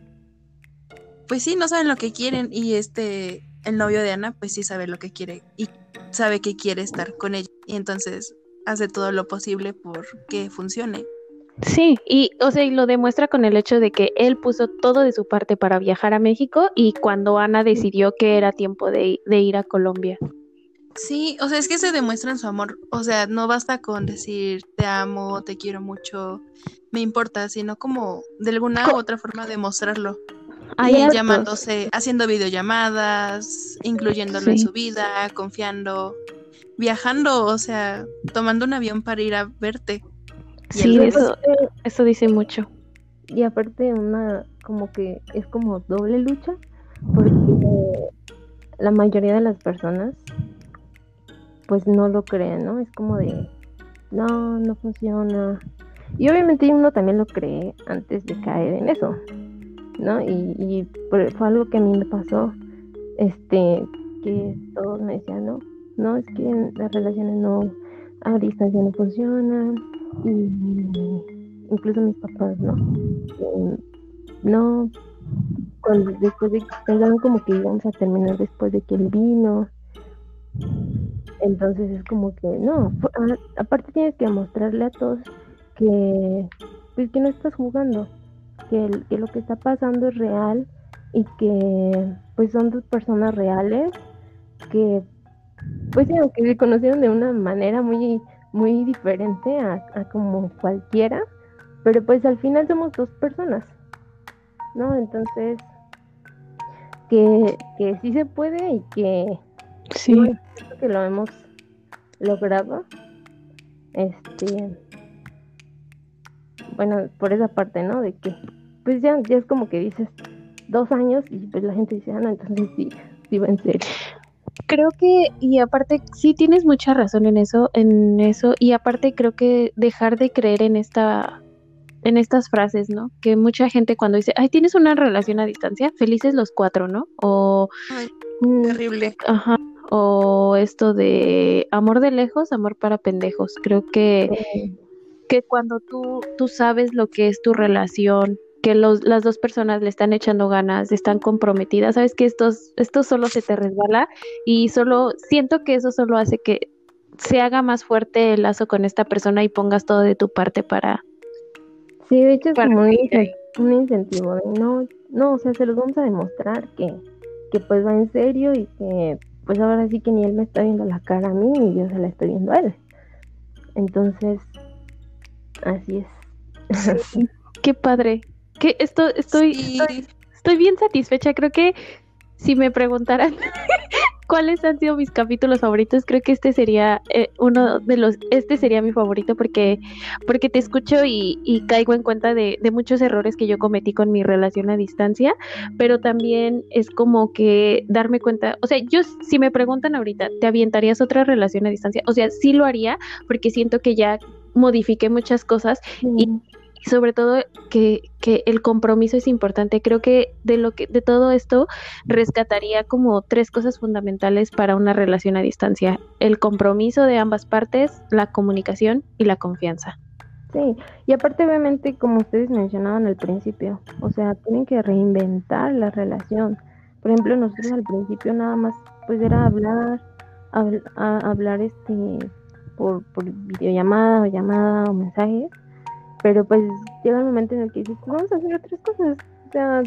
S2: pues sí, no saben lo que quieren y este, el novio de Ana, pues sí sabe lo que quiere y sabe que quiere estar con ella y entonces hace todo lo posible por que funcione.
S3: Sí, y o sea, y lo demuestra con el hecho de que él puso todo de su parte para viajar a México y cuando Ana decidió que era tiempo de, ir a Colombia.
S2: Sí, o sea, es que se demuestra en su amor. O sea, no basta con decir te amo, te quiero mucho, me importa, sino como de alguna u otra forma demostrarlo. Ahí llamándose, haciendo videollamadas, incluyéndolo en su vida, confiando, viajando, o sea, tomando un avión para ir a verte.
S3: Sí, eso, eso dice mucho.
S1: Y aparte una, como que es como doble lucha, porque la mayoría de las personas pues no lo creen, ¿no? Es como de, no, no funciona. Y obviamente uno también lo cree antes de caer en eso, ¿no? Y, y fue algo que a mí me pasó, este, que todos me decían, no, no, es que las relaciones no, a distancia no funcionan, incluso mis papás, ¿no? no, cuando, después de pensaban como que íbamos a terminar después de que él vino. Entonces es como que no, aparte tienes que mostrarle a todos que pues que no estás jugando, que, que lo que está pasando es real y que pues son dos personas reales que pues aunque se conocieron de una manera muy muy diferente a, como cualquiera, pero pues al final somos dos personas, ¿no? Entonces, que, que sí se puede y que
S3: sí
S1: que lo hemos logrado. Este, bueno, por esa parte, ¿no? De que, pues ya, ya es como que dices dos años y pues la gente dice, ah, no, entonces sí, sí va en serio
S3: creo que, y aparte, sí tienes mucha razón en eso, en eso, y aparte creo que dejar de creer en esta, en estas frases, ¿no? Que mucha gente cuando dice, ay, tienes una relación a distancia, felices los cuatro, ¿no? O...
S2: Ay, mm, terrible.
S3: Ajá. O esto de amor de lejos, amor para pendejos. Creo que, que cuando tú, tú sabes lo que es tu relación, que los, las dos personas le están echando ganas, están comprometidas, sabes que esto, esto solo se te resbala y solo siento que eso solo hace que se haga más fuerte el lazo con esta persona y pongas todo de tu parte para...
S1: Sí, de hecho es como un, incentivo, no, no, o sea, se los vamos a demostrar que, que pues va en serio y que pues ahora sí que ni él me está viendo la cara a mí ni yo se la estoy viendo a él. Entonces, así es.
S3: Qué padre que esto, estoy, estoy, bien satisfecha. Creo que si me preguntaran cuáles han sido mis capítulos favoritos, creo que este sería eh, uno de los, este sería mi favorito porque, porque te escucho y, y caigo en cuenta de, de, muchos errores que yo cometí con mi relación a distancia, pero también es como que darme cuenta, o sea, yo si me preguntan ahorita, ¿te avientarías otra relación a distancia? O sea, sí lo haría porque siento que ya modifiqué muchas cosas y sobre todo que, que, el compromiso es importante. Creo que de lo que de todo esto rescataría como tres cosas fundamentales para una relación a distancia: el compromiso de ambas partes, la comunicación y la confianza.
S1: Sí, y aparte obviamente como ustedes mencionaban al principio, o sea, tienen que reinventar la relación. Por ejemplo, nosotros al principio nada más pues era hablar, hablar este por, por videollamada o llamada o mensajes pero pues llega el momento en el que dices, pues, vamos a hacer otras cosas. O sea,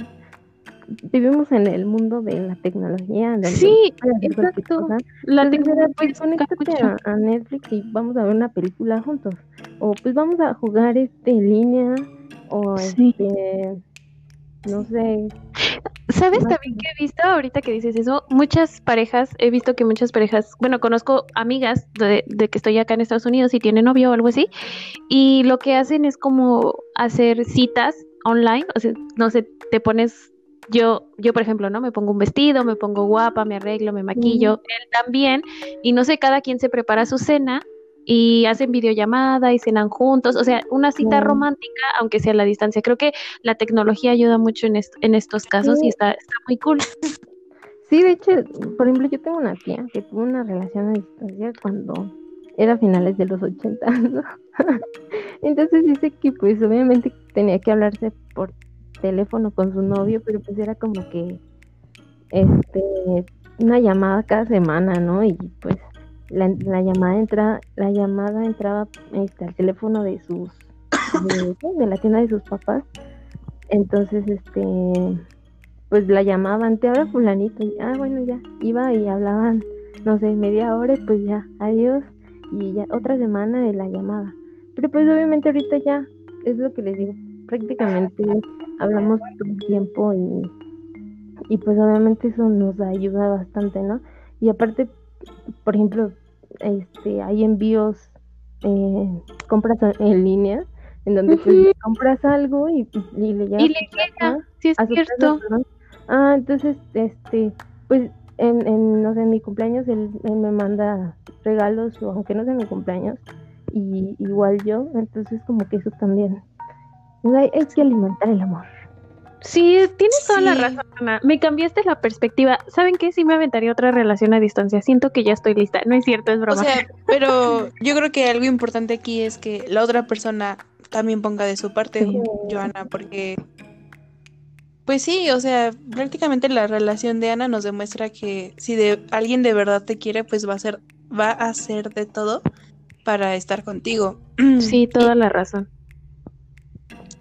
S1: vivimos en el mundo de la tecnología.
S3: sí, exacto.
S1: La tecnología, pues conéctate a, a, Netflix y vamos a ver una película juntos. O pues vamos a jugar este en línea. O este, no sé,
S3: ¿Sabes también que he visto ahorita que dices eso? Muchas parejas, he visto que muchas parejas, bueno, conozco amigas de, que estoy acá en Estados Unidos y tienen novio o algo así, y lo que hacen es como hacer citas online, o sea, no sé, te pones yo, yo por ejemplo, ¿no? Me pongo un vestido, me pongo guapa, me arreglo, me maquillo, él también, y no sé, cada quien se prepara su cena y hacen videollamada y cenan juntos, o sea, una cita romántica, aunque sea a la distancia. Creo que la tecnología ayuda mucho en, en estos casos y está, está muy cool.
S1: Sí, de hecho, por ejemplo, yo tengo una tía que tuvo una relación a distancia cuando era finales de los 80, ¿no? Entonces dice que pues obviamente tenía que hablarse por teléfono con su novio, pero pues era como que este una llamada cada semana, ¿no? Y pues la, la llamada entra, la llamada entraba este, al teléfono de sus de, la tienda de sus papás. Entonces este pues la llamaban te habla fulanito y ah bueno ya iba y hablaban no sé media hora y pues ya adiós y ya otra semana de la llamada. Pero pues obviamente ahorita ya es lo que les digo prácticamente hablamos todo el tiempo y y pues obviamente eso nos ayuda bastante no y aparte por ejemplo, este, hay envíos, eh, compras en línea, en donde pues, compras algo y, y le llega,
S3: y le llega sí es cierto.
S1: ah, entonces, este, pues, en, en, no sé, en mi cumpleaños él, me manda regalos, o aunque no sea mi cumpleaños, y igual yo, entonces como que eso también. hay que alimentar el amor.
S3: Sí, tienes toda la razón, Ana. Me cambiaste la perspectiva. ¿Saben qué? Sí me aventaría otra relación a distancia. Siento que ya estoy lista. No es cierto, es broma.
S2: O sea, pero yo creo que algo importante aquí es que la otra persona también ponga de su parte, Joana, porque pues sí, o sea, prácticamente la relación de Ana nos demuestra que si de alguien de verdad te quiere, pues va a ser va a hacer de todo para estar contigo.
S3: Sí, toda la razón.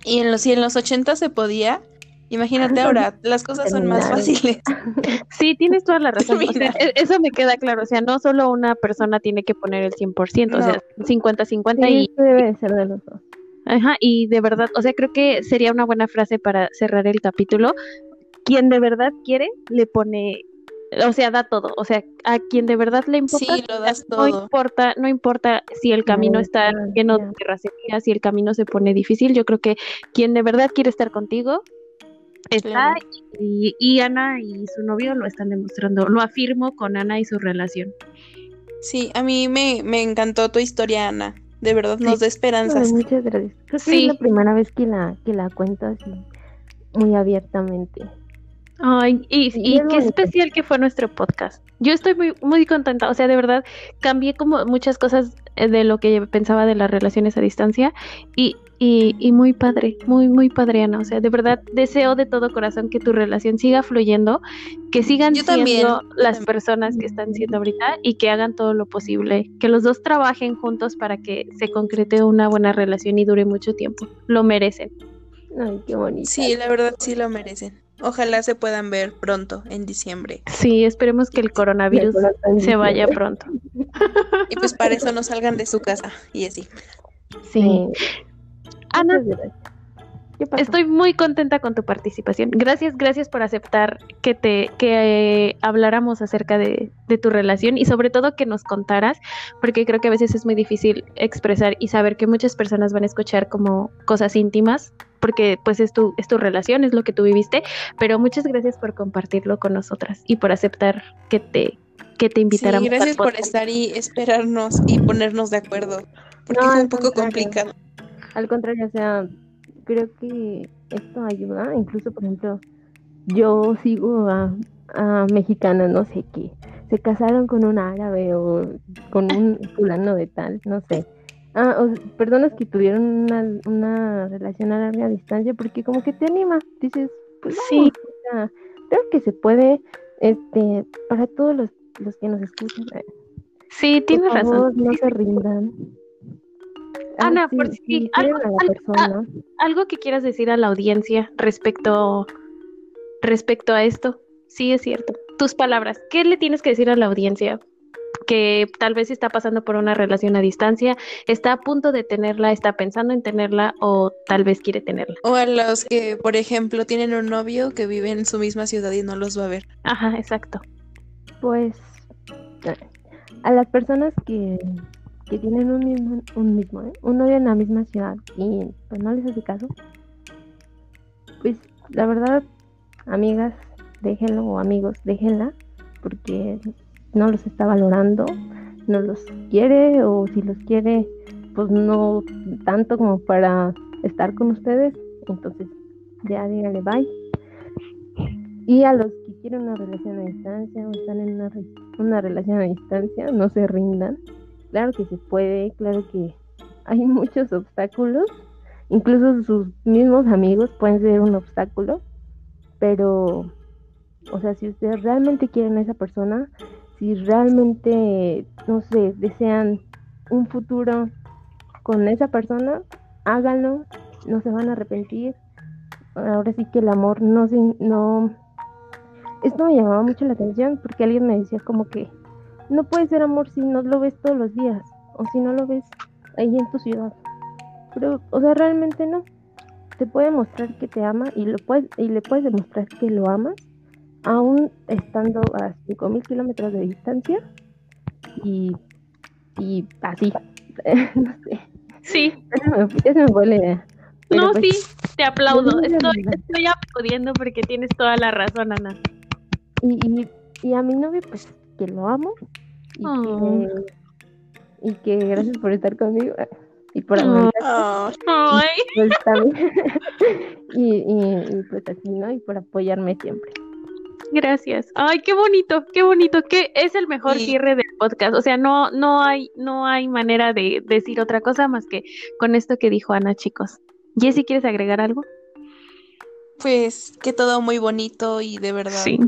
S2: Y en los si en los 80 se podía, Imagínate ahora, las cosas son más fáciles.
S3: Sí, tienes toda la razón. E, eso me queda claro. O sea, no solo una persona tiene que poner el 100%, o sea, 50-50 y...
S1: debe ser de los dos.
S3: Ajá, y de verdad, o sea, creo que sería una buena frase para cerrar el capítulo. Quien de verdad quiere, le pone o sea, da todo, o sea, a quien de verdad le importa,
S2: sí, lo das
S3: todo. no importa, no importa si el camino está lleno de terracería, si el camino se pone difícil, yo creo que quien de verdad quiere estar contigo, Está y, Ana y su novio lo están demostrando, lo afirmo con Ana y su relación.
S2: Sí, a mí me, me encantó tu historia, Ana. De verdad nos da esperanzas.
S1: muchas gracias. sí. es la primera vez que la, que la cuento así muy abiertamente.
S3: Ay, y, y qué especial que fue nuestro podcast. Yo estoy muy, muy contenta, o sea, de verdad, cambié como muchas cosas de lo que pensaba de las relaciones a distancia y, y, y muy padre, muy, muy padre, Ana. O sea, de verdad, deseo de todo corazón que tu relación siga fluyendo, que sigan siendo las personas que están siendo ahorita y que hagan todo lo posible, que los dos trabajen juntos para que se concrete una buena relación y dure mucho tiempo. Lo merecen.
S1: Ay, qué bonito.
S2: Sí, la verdad sí lo merecen. Ojalá se puedan ver pronto, en diciembre.
S3: Sí, esperemos que el coronavirus se vaya pronto.
S2: Y pues para eso no salgan de su casa y así.
S3: Sí. Ana. Estoy muy contenta con tu participación. Gracias, gracias por aceptar que te que eh, habláramos acerca de, de tu relación y sobre todo que nos contaras, porque creo que a veces es muy difícil expresar y saber que muchas personas van a escuchar como cosas íntimas, porque pues es tu es tu relación, es lo que tú viviste, pero muchas gracias por compartirlo con nosotras y por aceptar que te que te invitáramos.
S2: Sí, gracias por estar y esperarnos y ponernos de acuerdo. Porque
S1: No,
S2: fue
S1: al
S2: un poco
S1: contrario.
S2: complicado.
S1: Al contrario, o sea, creo que esto ayuda. Incluso, por ejemplo, yo sigo a, a mexicanas, no sé qué, se casaron con un árabe o con un fulano de tal, no sé. Ah, o- personas que tuvieron una, una relación a larga distancia, porque como que te anima, dices, pues
S3: Sí.
S1: vamos, creo que se puede, este, para todos los, los que nos escuchan, eh,
S3: Sí, tienes razón.
S1: favor, no se rindan.
S3: Ana,
S1: sí,
S3: por si- algo- algo que quieras decir a la audiencia respecto respecto a esto. Sí, es cierto. Tus palabras. ¿Qué le tienes que decir a la audiencia? Que tal vez está pasando por una relación a distancia, está a punto de tenerla, está pensando en tenerla o tal vez quiere tenerla.
S2: O a los que, por ejemplo, tienen un novio que vive en su misma ciudad y no los va a ver.
S3: Ajá, exacto.
S1: Pues a las personas que, que tienen un mismo, un mismo, ¿eh? un novio en la misma ciudad y pues no les hace caso, pues la verdad, amigas, déjenlo o amigos, déjenla, porque no los está valorando, no los quiere o si los quiere, pues no tanto como para estar con ustedes, entonces ya díganle bye. Y a los que quieren una relación a distancia o están en una, una relación a distancia, no se rindan. Claro que se puede, claro que hay muchos obstáculos, incluso sus mismos amigos pueden ser un obstáculo, pero, o sea, si ustedes realmente quieren a esa persona, si realmente, no sé, desean un futuro con esa persona, háganlo, no se van a arrepentir. Ahora sí que el amor no se, no, esto me llamaba mucho la atención porque alguien me decía como que no puede ser amor si no lo ves todos los días o si no lo ves ahí en tu ciudad. Pero, o sea, realmente no. Te puede mostrar que te ama y, lo puedes, y le puedes demostrar que lo amas aún estando a 5000 kilómetros de distancia y, y así. no sé.
S3: Sí,
S1: me, fue la idea.
S3: No,
S1: pues,
S3: sí, te aplaudo. Estoy, estoy aplaudiendo porque tienes toda la razón, Ana.
S1: Y, y, y a mi novio, pues, que lo amo. Y,
S3: Oh.
S1: que, y que gracias por estar conmigo. eh, Y por
S3: Oh.
S2: Ah,
S1: Pues también. y, y, y pues así, ¿no? Y por apoyarme siempre.
S3: Gracias. Ay, qué bonito, qué bonito, que es el mejor
S2: Sí.
S3: cierre del podcast. O sea, no, no hay, no hay manera de decir otra cosa más que con esto que dijo Ana, chicos. Jessy, ¿quieres agregar algo?
S2: pues que todo muy bonito y de verdad
S3: Sí,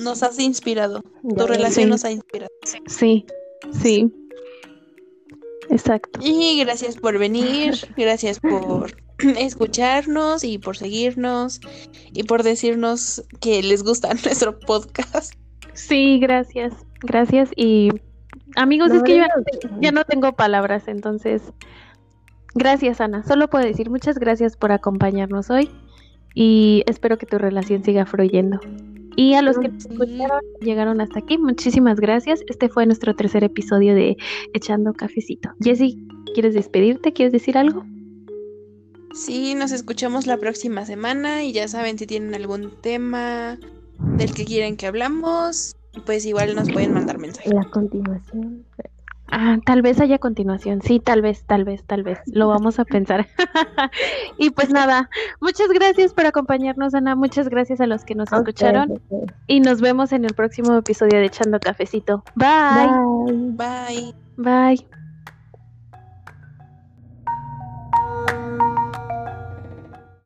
S2: nos has inspirado.
S1: Ya
S2: Tu relación
S3: Sí.
S2: nos ha inspirado.
S3: sí, sí. Exacto.
S2: Y gracias por venir, gracias por escucharnos y por seguirnos y por decirnos que les gusta nuestro podcast.
S3: Sí, gracias, gracias. Y amigos,
S1: No,
S3: es que yo
S1: no,
S3: ya no tengo palabras, entonces, gracias, Ana. Solo puedo decir muchas gracias por acompañarnos hoy y espero que tu relación siga fluyendo. Y a los que nos escucharon, llegaron hasta aquí, muchísimas gracias. Este fue nuestro tercer episodio de Echando Cafecito. Jessy, ¿quieres despedirte? ¿Quieres decir algo?
S2: Sí, nos escuchamos la próxima semana y ya saben si tienen algún tema del que quieren que hablamos, pues igual nos pueden mandar mensajes.
S1: La continuación.
S3: Ah, tal vez haya continuación. Sí, tal vez, tal vez, tal vez. Lo vamos a pensar. y pues nada, muchas gracias por acompañarnos, Ana. Muchas gracias a los que nos escucharon. Y nos vemos en el próximo episodio de Echando Cafecito. Bye.
S1: Bye.
S2: Bye.
S3: Bye.